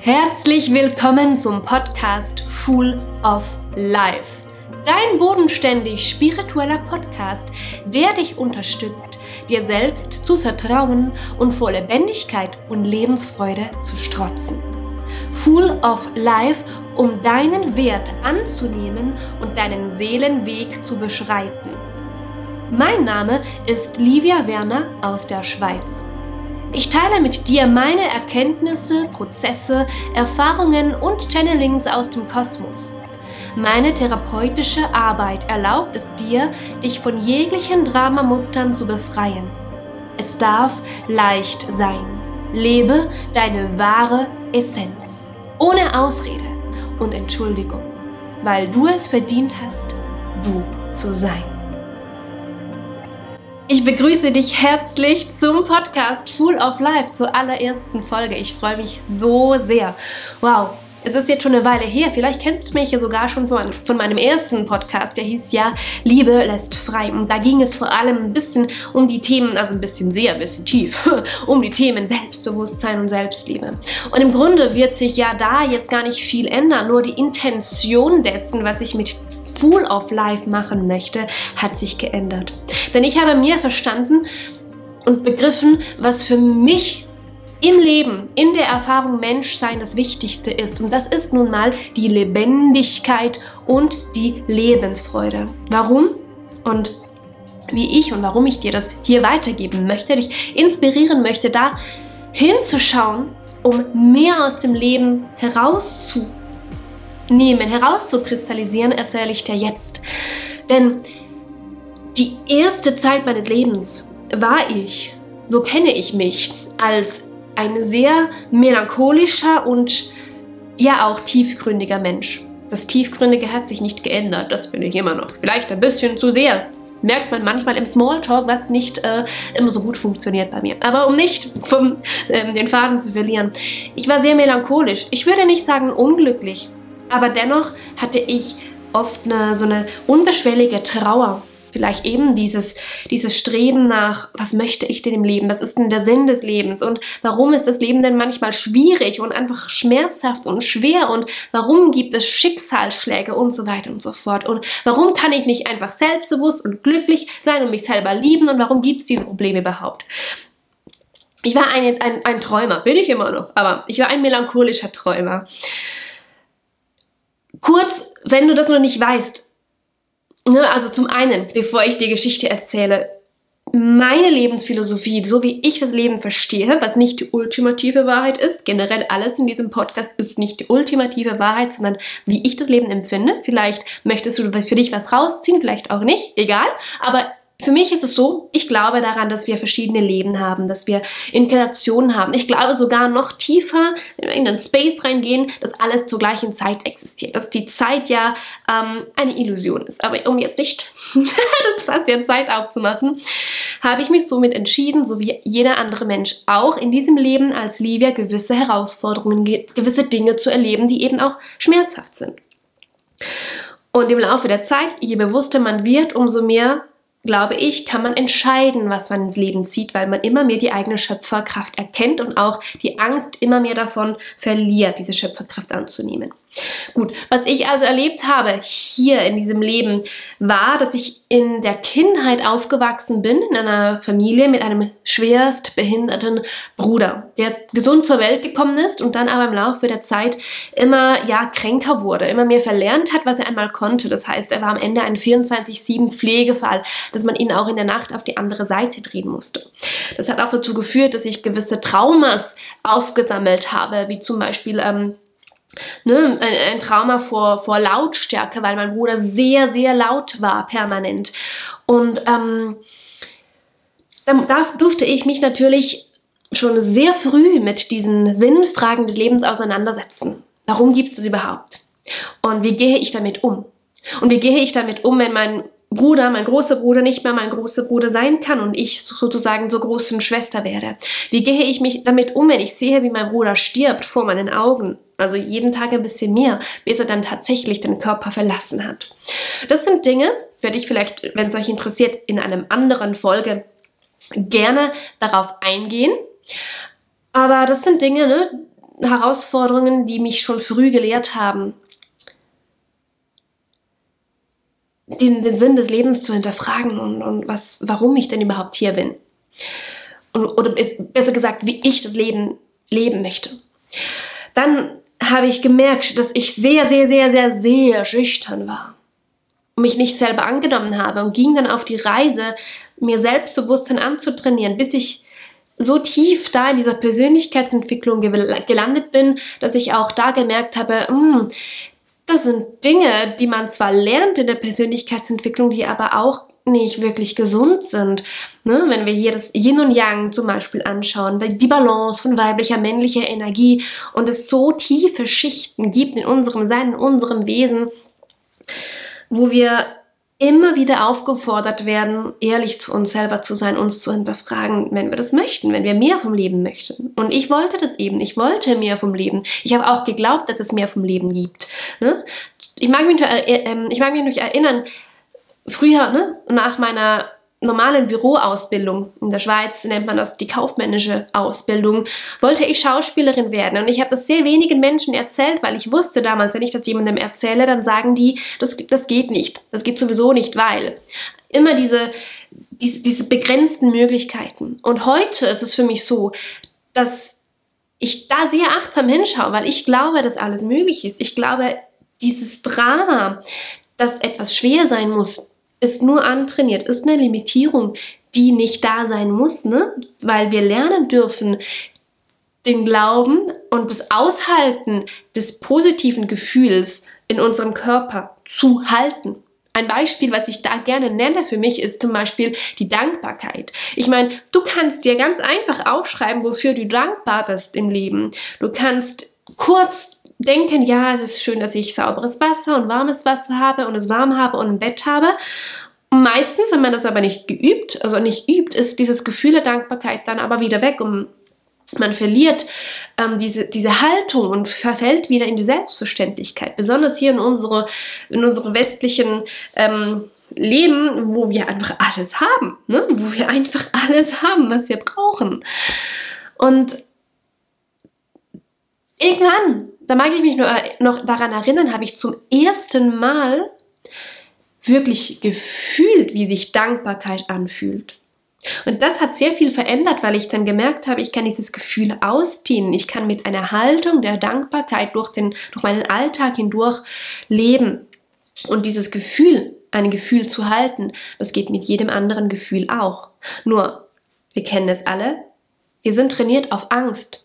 Herzlich willkommen zum Podcast Full of Life. Dein bodenständig spiritueller Podcast, der dich unterstützt, dir selbst zu vertrauen und vor Lebendigkeit und Lebensfreude zu strotzen. Full of Life, um deinen Wert anzunehmen und deinen Seelenweg zu beschreiten. Mein Name ist Livia Werner aus der Schweiz. Ich teile mit dir meine Erkenntnisse, Prozesse, Erfahrungen und Channelings aus dem Kosmos. Meine therapeutische Arbeit erlaubt es dir, dich von jeglichen Dramamustern zu befreien. Es darf leicht sein. Lebe deine wahre Essenz. Ohne Ausrede und Entschuldigung, weil du es verdient hast, du zu sein. Ich begrüße dich herzlich zum Podcast Full of Life zur allerersten Folge. Ich freue mich so sehr. Wow, es ist jetzt schon eine Weile her. Vielleicht kennst du mich ja sogar schon von, von, meinem ersten Podcast. Der hieß ja Liebe lässt frei. Und da ging es vor allem ein bisschen um die Themen, also ein bisschen sehr, ein bisschen tief, um die Themen Selbstbewusstsein und Selbstliebe. Und im Grunde wird sich ja da jetzt gar nicht viel ändern. Nur die Intention dessen, was ich mit Full of Life machen möchte, hat sich geändert. Denn ich habe mir verstanden und begriffen, was für mich im Leben, in der Erfahrung Menschsein das Wichtigste ist. Und das ist nun mal die Lebendigkeit und die Lebensfreude. Warum? Und wie ich und warum ich dir das hier weitergeben möchte, dich inspirieren möchte, da hinzuschauen, um mehr aus dem Leben herauszuholen nehmen, herauszukristallisieren, erzähle ich dir jetzt. Denn die erste Zeit meines Lebens war ich, so kenne ich mich, als ein sehr melancholischer und ja auch tiefgründiger Mensch. Das Tiefgründige hat sich nicht geändert, das bin ich immer noch. Vielleicht ein bisschen zu sehr. Merkt man manchmal im Smalltalk, was nicht äh, immer so gut funktioniert bei mir. Aber um nicht vom, ähm, den Faden zu verlieren. Ich war sehr melancholisch. Ich würde nicht sagen unglücklich. Aber dennoch hatte ich oft eine, so eine unterschwellige Trauer. Vielleicht eben dieses, dieses Streben nach, was möchte ich denn im Leben? Was ist denn der Sinn des Lebens? Und warum ist das Leben denn manchmal schwierig und einfach schmerzhaft und schwer? Und warum gibt es Schicksalsschläge und so weiter und so fort? Und warum kann ich nicht einfach selbstbewusst und glücklich sein und mich selber lieben? Und warum gibt es diese Probleme überhaupt? Ich war ein, ein, ein Träumer, bin ich immer noch, aber ich war ein melancholischer Träumer. Kurz, wenn du das noch nicht weißt, ne, also zum einen, bevor ich die Geschichte erzähle, meine Lebensphilosophie, so wie ich das Leben verstehe, was nicht die ultimative Wahrheit ist, generell alles in diesem Podcast ist nicht die ultimative Wahrheit, sondern wie ich das Leben empfinde. Vielleicht möchtest du für dich was rausziehen, vielleicht auch nicht, egal. Aber für mich ist es so, ich glaube daran, dass wir verschiedene Leben haben, dass wir Inkarnationen haben. Ich glaube sogar noch tiefer, wenn wir in den Space reingehen, dass alles zur gleichen Zeit existiert. Dass die Zeit ja ähm, eine Illusion ist. Aber um jetzt nicht das fast ja Zeit aufzumachen, habe ich mich somit entschieden, so wie jeder andere Mensch auch in diesem Leben als Livia gewisse Herausforderungen, gewisse Dinge zu erleben, die eben auch schmerzhaft sind. Und im Laufe der Zeit, je bewusster man wird, umso mehr glaube ich, kann man entscheiden, was man ins Leben zieht, weil man immer mehr die eigene Schöpferkraft erkennt und auch die Angst immer mehr davon verliert, diese Schöpferkraft anzunehmen. Gut, was ich also erlebt habe hier in diesem Leben war, dass ich in der Kindheit aufgewachsen bin, in einer Familie mit einem schwerst behinderten Bruder, der gesund zur Welt gekommen ist und dann aber im Laufe der Zeit immer ja kränker wurde, immer mehr verlernt hat, was er einmal konnte. Das heißt, er war am Ende ein 24-7 Pflegefall, dass man ihn auch in der Nacht auf die andere Seite drehen musste. Das hat auch dazu geführt, dass ich gewisse Traumas aufgesammelt habe, wie zum Beispiel ähm, Ne, ein, ein, Trauma vor, vor Lautstärke, weil mein Bruder sehr, sehr laut war, permanent. Und ähm, dann durfte ich mich natürlich schon sehr früh mit diesen Sinnfragen des Lebens auseinandersetzen. Warum gibt es das überhaupt? Und wie gehe ich damit um? Und wie gehe ich damit um, wenn mein Bruder, mein großer Bruder nicht mehr mein großer Bruder sein kann und ich sozusagen zur großen Schwester werde? Wie gehe ich mich damit um, wenn ich sehe, wie mein Bruder stirbt vor meinen Augen? Also jeden Tag ein bisschen mehr, bis er dann tatsächlich den Körper verlassen hat. Das sind Dinge, werde ich vielleicht, wenn es euch interessiert, in einem anderen Folge gerne darauf eingehen. Aber das sind Dinge, ne, Herausforderungen, die mich schon früh gelehrt haben, den, den Sinn des Lebens zu hinterfragen und, und was, warum ich denn überhaupt hier bin. Und, oder besser gesagt, wie ich das Leben leben möchte. Dann habe ich gemerkt, dass ich sehr, sehr, sehr, sehr, sehr schüchtern war und mich nicht selber angenommen habe und ging dann auf die Reise, mir Selbstbewusstsein anzutrainieren, bis ich so tief da in dieser Persönlichkeitsentwicklung gelandet bin, dass ich auch da gemerkt habe, mh, hm, das sind Dinge, die man zwar lernt in der Persönlichkeitsentwicklung, die aber auch nicht wirklich gesund sind. Ne? Wenn wir hier das Yin und Yang zum Beispiel anschauen, die Balance von weiblicher, männlicher Energie und es so tiefe Schichten gibt in unserem Sein, in unserem Wesen, wo wir immer wieder aufgefordert werden, ehrlich zu uns selber zu sein, uns zu hinterfragen, wenn wir das möchten, wenn wir mehr vom Leben möchten. Und ich wollte das eben, ich wollte mehr vom Leben. Ich habe auch geglaubt, dass es mehr vom Leben gibt. Ne? Ich, mag mich, äh, äh, ich mag mich noch erinnern, früher, ne, nach meiner normalen Büroausbildung, in der Schweiz nennt man das die kaufmännische Ausbildung, wollte ich Schauspielerin werden. Und ich habe das sehr wenigen Menschen erzählt, weil ich wusste damals, wenn ich das jemandem erzähle, dann sagen die, das, das geht nicht. Das geht sowieso nicht, weil immer diese, diese, diese begrenzten Möglichkeiten. Und heute ist es für mich so, dass ich da sehr achtsam hinschaue, weil ich glaube, dass alles möglich ist. Ich glaube, dieses Drama, dass etwas schwer sein muss, ist nur antrainiert, ist eine Limitierung, die nicht da sein muss, ne? weil wir lernen dürfen, den Glauben und das Aushalten des positiven Gefühls in unserem Körper zu halten. Ein Beispiel, was ich da gerne nenne für mich, ist zum Beispiel die Dankbarkeit. Ich meine, du kannst dir ganz einfach aufschreiben, wofür du dankbar bist im Leben. Du kannst kurz denken, ja, es ist schön, dass ich sauberes Wasser und warmes Wasser habe und es warm habe und ein Bett habe. Meistens, wenn man das aber nicht geübt, also nicht übt, ist dieses Gefühl der Dankbarkeit dann aber wieder weg und man verliert ähm, diese, diese Haltung und verfällt wieder in die Selbstverständlichkeit. Besonders hier in unsere, in unsere westlichen ähm, Leben, wo wir einfach alles haben, ne? wo wir einfach alles haben, was wir brauchen. Und irgendwann da mag ich mich nur, äh, noch daran erinnern, habe ich zum ersten Mal wirklich gefühlt, wie sich Dankbarkeit anfühlt. Und das hat sehr viel verändert, weil ich dann gemerkt habe, ich kann dieses Gefühl ausdehnen. Ich kann mit einer Haltung der Dankbarkeit durch, den, durch meinen Alltag hindurch leben. Und dieses Gefühl, ein Gefühl zu halten, das geht mit jedem anderen Gefühl auch. Nur, wir kennen es alle, wir sind trainiert auf Angst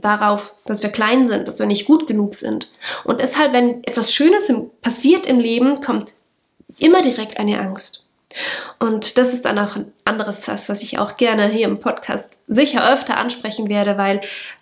darauf, dass wir klein sind, dass wir nicht gut genug sind. Und deshalb, wenn etwas Schönes passiert im Leben, kommt immer direkt eine Angst. Und das ist dann auch ein anderes Fass, was ich auch gerne hier im Podcast sicher öfter ansprechen werde, weil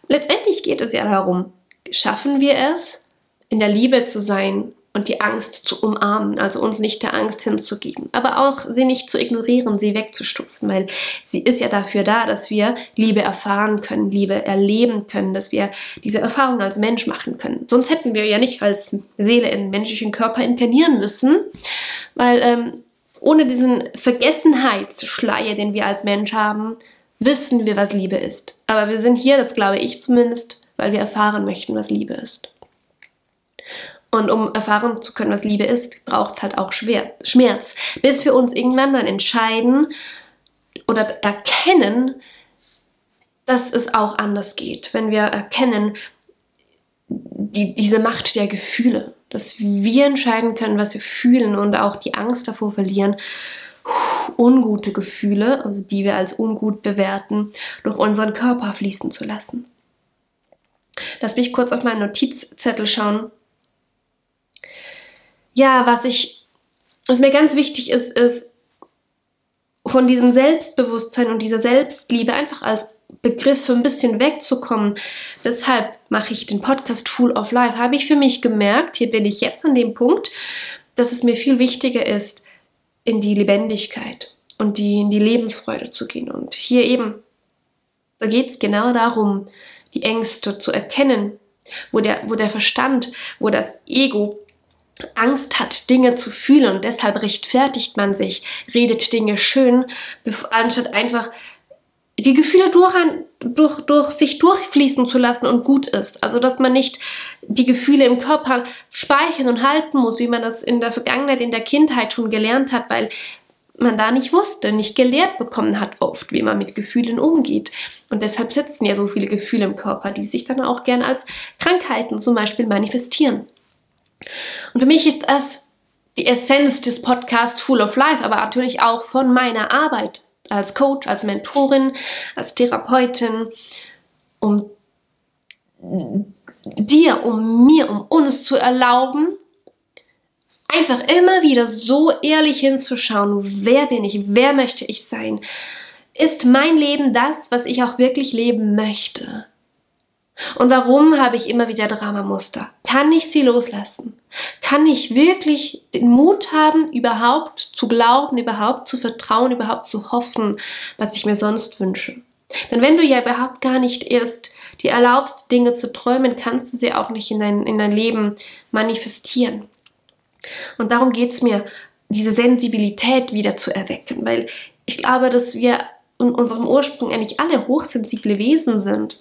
letztendlich geht es ja darum, schaffen wir es, in der Liebe zu sein und die Angst zu umarmen, also uns nicht der Angst hinzugeben, aber auch sie nicht zu ignorieren, sie wegzustoßen, weil sie ist ja dafür da, dass wir Liebe erfahren können, Liebe erleben können, dass wir diese Erfahrung als Mensch machen können. Sonst hätten wir ja nicht als Seele in menschlichen Körper inkarnieren müssen, weil ähm, ohne diesen Vergessenheitsschleier, den wir als Mensch haben, wissen wir, was Liebe ist. Aber wir sind hier, das glaube ich zumindest, weil wir erfahren möchten, was Liebe ist. Und um erfahren zu können, was Liebe ist, braucht es halt auch Schmerz. Bis wir uns irgendwann dann entscheiden oder erkennen, dass es auch anders geht. Wenn wir erkennen, die, diese Macht der Gefühle, dass wir entscheiden können, was wir fühlen und auch die Angst davor verlieren, ungute Gefühle, also die wir als ungut bewerten, durch unseren Körper fließen zu lassen. Lass mich kurz auf meinen Notizzettel schauen ja, was ich, was mir ganz wichtig ist, ist von diesem Selbstbewusstsein und dieser Selbstliebe einfach als Begriff ein bisschen wegzukommen. Deshalb mache ich den Podcast Full of Life. Habe ich für mich gemerkt, hier bin ich jetzt an dem Punkt, dass es mir viel wichtiger ist, in die Lebendigkeit und die, in die Lebensfreude zu gehen. Und hier eben, da geht es genau darum, die Ängste zu erkennen, wo der, wo der Verstand, wo das Ego Angst hat, Dinge zu fühlen und deshalb rechtfertigt man sich, redet Dinge schön, anstatt einfach die Gefühle durch, durch, durch sich durchfließen zu lassen und gut ist. Also, dass man nicht die Gefühle im Körper speichern und halten muss, wie man das in der Vergangenheit, in der Kindheit schon gelernt hat, weil man da nicht wusste, nicht gelehrt bekommen hat oft, wie man mit Gefühlen umgeht. Und deshalb sitzen ja so viele Gefühle im Körper, die sich dann auch gern als Krankheiten zum Beispiel manifestieren. Und für mich ist das die Essenz des Podcasts Full of Life, aber natürlich auch von meiner Arbeit als Coach, als Mentorin, als Therapeutin, um dir, um mir, um uns zu erlauben, einfach immer wieder so ehrlich hinzuschauen, wer bin ich, wer möchte ich sein? Ist mein Leben das, was ich auch wirklich leben möchte? Und warum habe ich immer wieder Dramamuster? Kann ich sie loslassen? Kann ich wirklich den Mut haben, überhaupt zu glauben, überhaupt zu vertrauen, überhaupt zu hoffen, was ich mir sonst wünsche? Denn wenn du ja überhaupt gar nicht erst dir erlaubst, Dinge zu träumen, kannst du sie auch nicht in dein, in dein Leben manifestieren. Und darum geht es mir, diese Sensibilität wieder zu erwecken, weil ich glaube, dass wir in unserem Ursprung eigentlich alle hochsensible Wesen sind.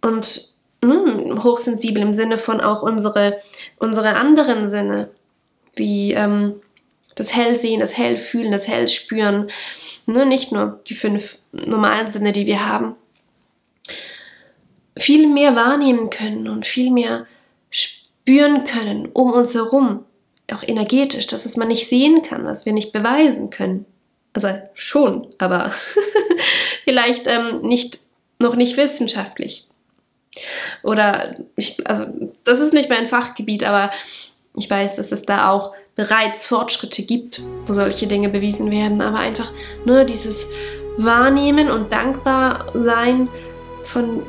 Und mh, hm, hochsensibel im Sinne von auch unsere, unsere anderen Sinne, wie ähm, das Hellsehen, das Hellfühlen, das Hellspüren, ne, nicht nur die fünf normalen Sinne, die wir haben, viel mehr wahrnehmen können und viel mehr spüren können um uns herum, auch energetisch, dass es man nicht sehen kann, was wir nicht beweisen können. Also schon, aber vielleicht ähm, nicht, noch nicht wissenschaftlich. Oder ich, also das ist nicht mein Fachgebiet, aber ich weiß, dass es da auch bereits Fortschritte gibt, wo solche Dinge bewiesen werden. Aber einfach nur dieses Wahrnehmen und dankbar sein von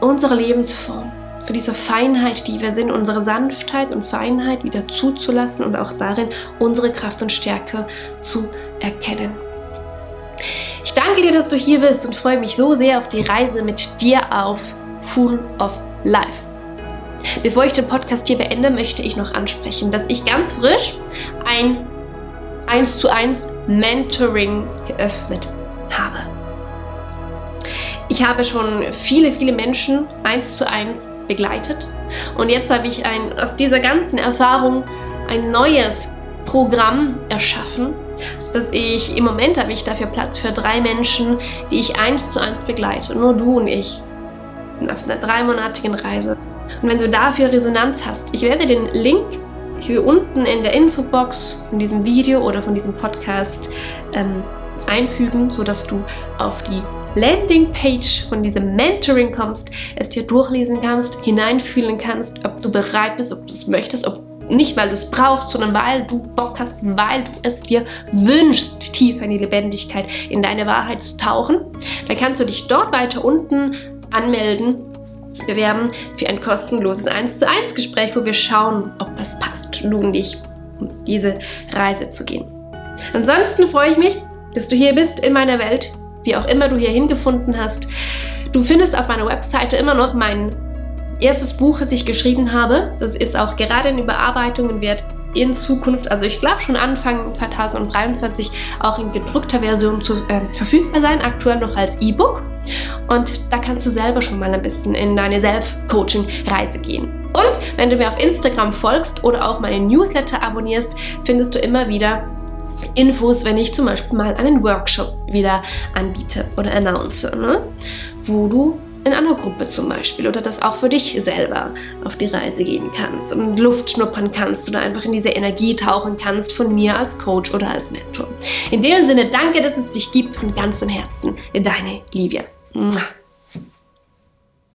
unserer Lebensform für diese Feinheit, die wir sind, unsere Sanftheit und Feinheit wieder zuzulassen und auch darin unsere Kraft und Stärke zu erkennen. Ich danke dir, dass du hier bist und freue mich so sehr auf die Reise mit dir auf Full of Life. Bevor ich den Podcast hier beende, möchte ich noch ansprechen, dass ich ganz frisch ein 1 zu 1 Mentoring geöffnet habe. Ich habe schon viele, viele Menschen eins zu eins begleitet und jetzt habe ich ein, aus dieser ganzen Erfahrung ein neues Programm erschaffen, dass ich im Moment habe ich dafür Platz für drei Menschen, die ich eins zu eins begleite, nur du und ich, auf einer dreimonatigen Reise. Und wenn du dafür Resonanz hast, ich werde den Link hier unten in der Infobox von diesem Video oder von diesem Podcast ähm, einfügen, sodass du auf die Landingpage von diesem Mentoring kommst, es dir durchlesen kannst, hineinfühlen kannst, ob du bereit bist, ob du es möchtest, ob nicht weil du es brauchst, sondern weil du Bock hast, weil du es dir wünschst, tiefer in die Lebendigkeit, in deine Wahrheit zu tauchen, dann kannst du dich dort weiter unten anmelden, bewerben für ein kostenloses 1 zu 1 Gespräch, wo wir schauen, ob das passt, du und ich, um diese Reise zu gehen. Ansonsten freue ich mich, dass du hier bist in meiner Welt, wie auch immer du hier hingefunden hast. Du findest auf meiner Webseite immer noch mein erstes Buch, das ich geschrieben habe. Das ist auch gerade in Überarbeitung und wird in Zukunft, also ich glaube schon Anfang 2023, auch in gedruckter Version zu, äh, verfügbar sein, aktuell noch als E-Book. Und da kannst du selber schon mal ein bisschen in deine Self-Coaching-Reise gehen. Und wenn du mir auf Instagram folgst oder auch meine Newsletter abonnierst, findest du immer wieder Infos, wenn ich zum Beispiel mal einen Workshop wieder anbiete oder announce, ne? wo du in einer Gruppe zum Beispiel oder das auch für dich selber auf die Reise gehen kannst und Luft schnuppern kannst oder einfach in diese Energie tauchen kannst von mir als Coach oder als Mentor. In dem Sinne, danke, dass es dich gibt von ganzem Herzen. Deine Livia.